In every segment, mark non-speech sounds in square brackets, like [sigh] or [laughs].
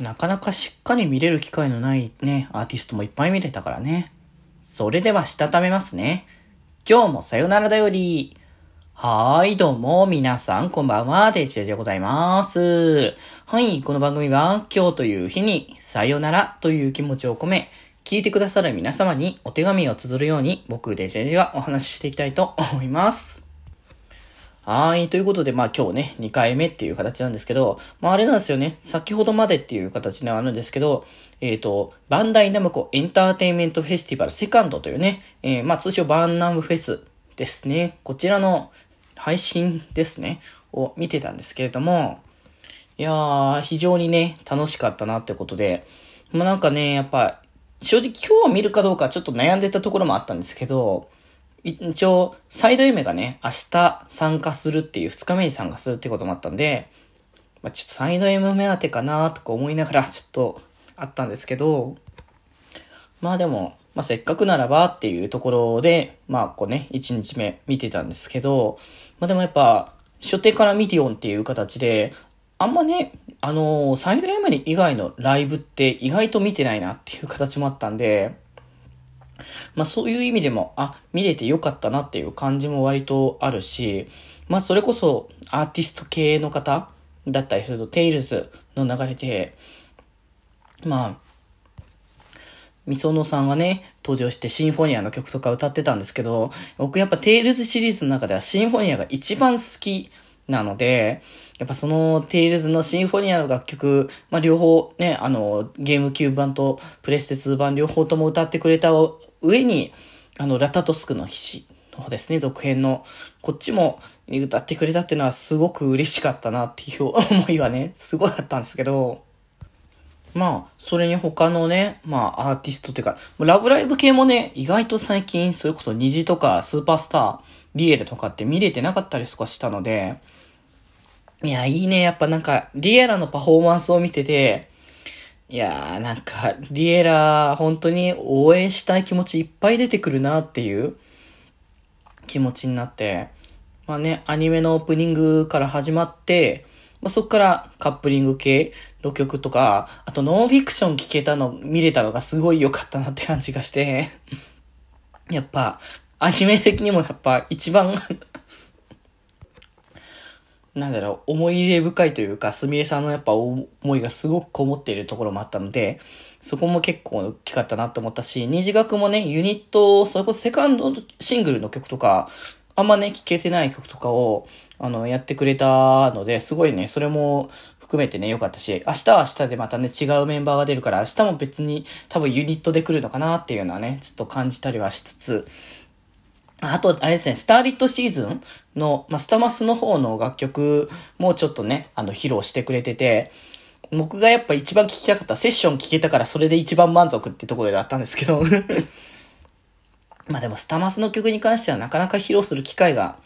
なかなかしっかり見れる機会のないね、アーティストもいっぱい見れたからね。それではしたためますね。今日もさよならだより。はーい、どうも、皆さん、こんばんは、デジェジでございます。はい、この番組は、今日という日に、さよならという気持ちを込め、聞いてくださる皆様にお手紙を綴るように、僕、デジェジがお話ししていきたいと思います。はい。ということで、まあ今日ね、2回目っていう形なんですけど、まああれなんですよね。先ほどまでっていう形ではあるんですけど、えっ、ー、と、バンダイナムコエンターテインメントフェスティバルセカンドというね、えー、まあ通称バンナムフェスですね。こちらの配信ですね。を見てたんですけれども、いやー、非常にね、楽しかったなってことで、まあなんかね、やっぱ、正直今日見るかどうかちょっと悩んでたところもあったんですけど、一応、サイド夢がね、明日参加するっていう、二日目に参加するってこともあったんで、まあ、ちょっと SideM 目当てかなとか思いながらちょっとあったんですけど、まあでも、まあせっかくならばっていうところで、まあこうね、一日目見てたんですけど、まあでもやっぱ、初手からミリオンっていう形で、あんまね、あのー、 SideM 以外のライブって意外と見てないなっていう形もあったんで、まあそういう意味でも、あ、見れてよかったなっていう感じも割とあるし、まあそれこそアーティスト系の方だったりすると、テイルズの流れで、まあ、 misono さんはね、登場してシンフォニアの曲とか歌ってたんですけど、僕やっぱテイルズシリーズの中ではシンフォニアが一番好きなので、やっぱそのテイルズのシンフォニアの楽曲、まあ、両方ね、あの、ゲームキューブ版とプレステ2版両方とも歌ってくれた上に、あの、ラタトスクの騎士の方ですね、続編の、こっちも歌ってくれたっていうのはすごく嬉しかったなっていう [laughs] 思いはね、すごいあったんですけど、まあ、それに他のね、まあ、アーティストっていうか、ラブライブ系もね、意外と最近、それこそ虹とかスーパースター、リエルとかって見れてなかったりとかしたので、いや、いいね。やっぱなんか、リエラのパフォーマンスを見てて、いやー、なんか、リエラ、本当に応援したい気持ちいっぱい出てくるなっていう気持ちになって、まあね、アニメのオープニングから始まって、まあ、そっからカップリング系の曲とか、あとノンフィクション聴けたの、見れたのがすごい良かったなって感じがしてやっぱ、アニメ的にもやっぱ一番なんだろう、思い入れ深いというか、すみれさんのやっぱ思いがすごくこもっているところもあったので、そこも結構大きかったなと思ったし、二次学もね、ユニット、それこそセカンドシングルの曲とか、あんまね、聴けてない曲とかを、あの、やってくれたので、すごいね、それも含めてね、良かったし、明日は明日でまたね、違うメンバーが出るから、明日も別に多分ユニットで来るのかなっていうのはね、ちょっと感じたりはしつつ、あと、あれですね、スターリットシーズンの、まあ、スタマスの方の楽曲もちょっとね、あの、披露してくれてて、僕がやっぱ一番聴きたかったセッション聴けたからそれで一番満足ってところであったんですけど。[laughs] まあでもスタマスの曲に関してはなかなか披露する機会が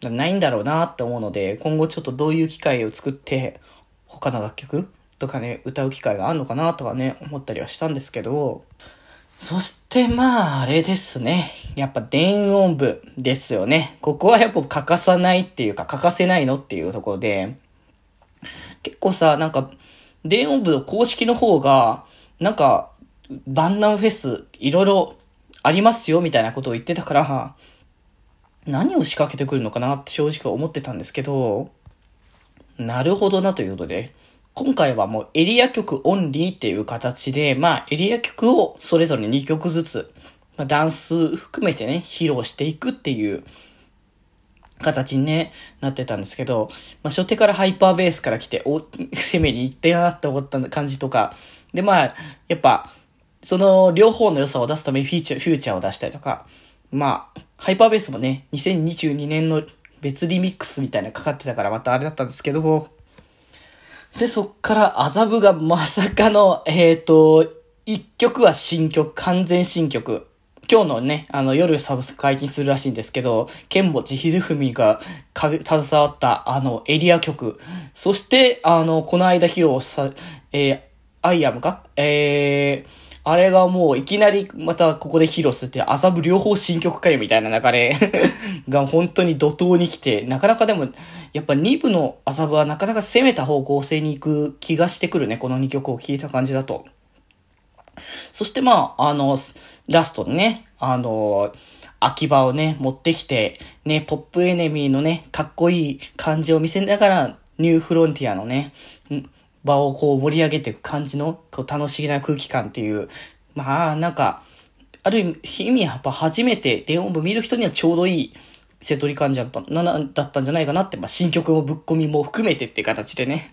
ないんだろうなって思うので、今後ちょっとどういう機会を作って、他の楽曲とかね、歌う機会があるのかなとかね、思ったりはしたんですけど、そしてまあ、あれですね。やっぱ電音部ですよね。ここはやっぱ欠かさないっていうか、欠かせないのっていうところで、結構さ、なんか、電音部の公式の方が、なんか、バンナムフェス、いろいろありますよ、みたいなことを言ってたから、何を仕掛けてくるのかなって正直思ってたんですけど、なるほどなということで、今回はもうエリア曲オンリーっていう形で、まあエリア曲をそれぞれ2曲ずつ、まあ、ダンス含めてね、披露していくっていう形にね、なってたんですけど、まあ初手からハイパーベースから来て、お、[laughs] 攻めに行ってなって思った感じとか、でまあ、やっぱ、その両方の良さを出すためにフィーチャー、フューチャーを出したりとか、まあ、ハイパーベースもね、2022年の別リミックスみたいなかかってたからまたあれだったんですけど、で、そっから麻布がまさかの、えっ、ー、と、一曲は新曲、完全新曲。今日のね、あの、夜サブスク解禁するらしいんですけど、剣持秀文がか、携わった、あの、エリア曲。そして、あの、この間披露さ、えー、アイアムか？えー、あれがもういきなりまたここで披露するって麻布両方新曲かよみたいな流れ [laughs] が本当に怒涛に来て、なかなかでも、やっぱ2部の麻布はなかなか攻めた方向性に行く気がしてくるね、この2曲を聴いた感じだと。そしてまあ、あの、ラストにね、あの、秋葉をね、持ってきて、ね、ポップエネミーのね、かっこいい感じを見せながら、ニューフロンティアのね、場をこう盛り上げていく感じの、こう楽しげな空気感っていう、まあ、なんか、ある意味やっぱ初めて電音部見る人にはちょうどいいセトリ感じだった、な、だったんじゃないかなって、まあ、新曲もぶっ込みも含めてって形でね。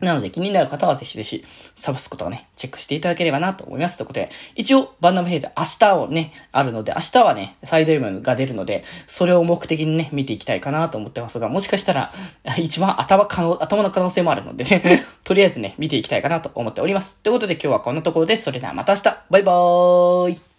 なので気になる方はぜひぜひサブスクとかね、チェックしていただければなと思います。ということで、一応バンダムヘイズ明日をね、あるので、明日はね、サイド M が出るので、それを目的にね、見ていきたいかなと思ってますが、もしかしたら、一番頭可能、頭の可能性もあるのでね [laughs] とりあえずね、見ていきたいかなと思っております。ということで今日はこんなところです。それではまた明日バイバーイ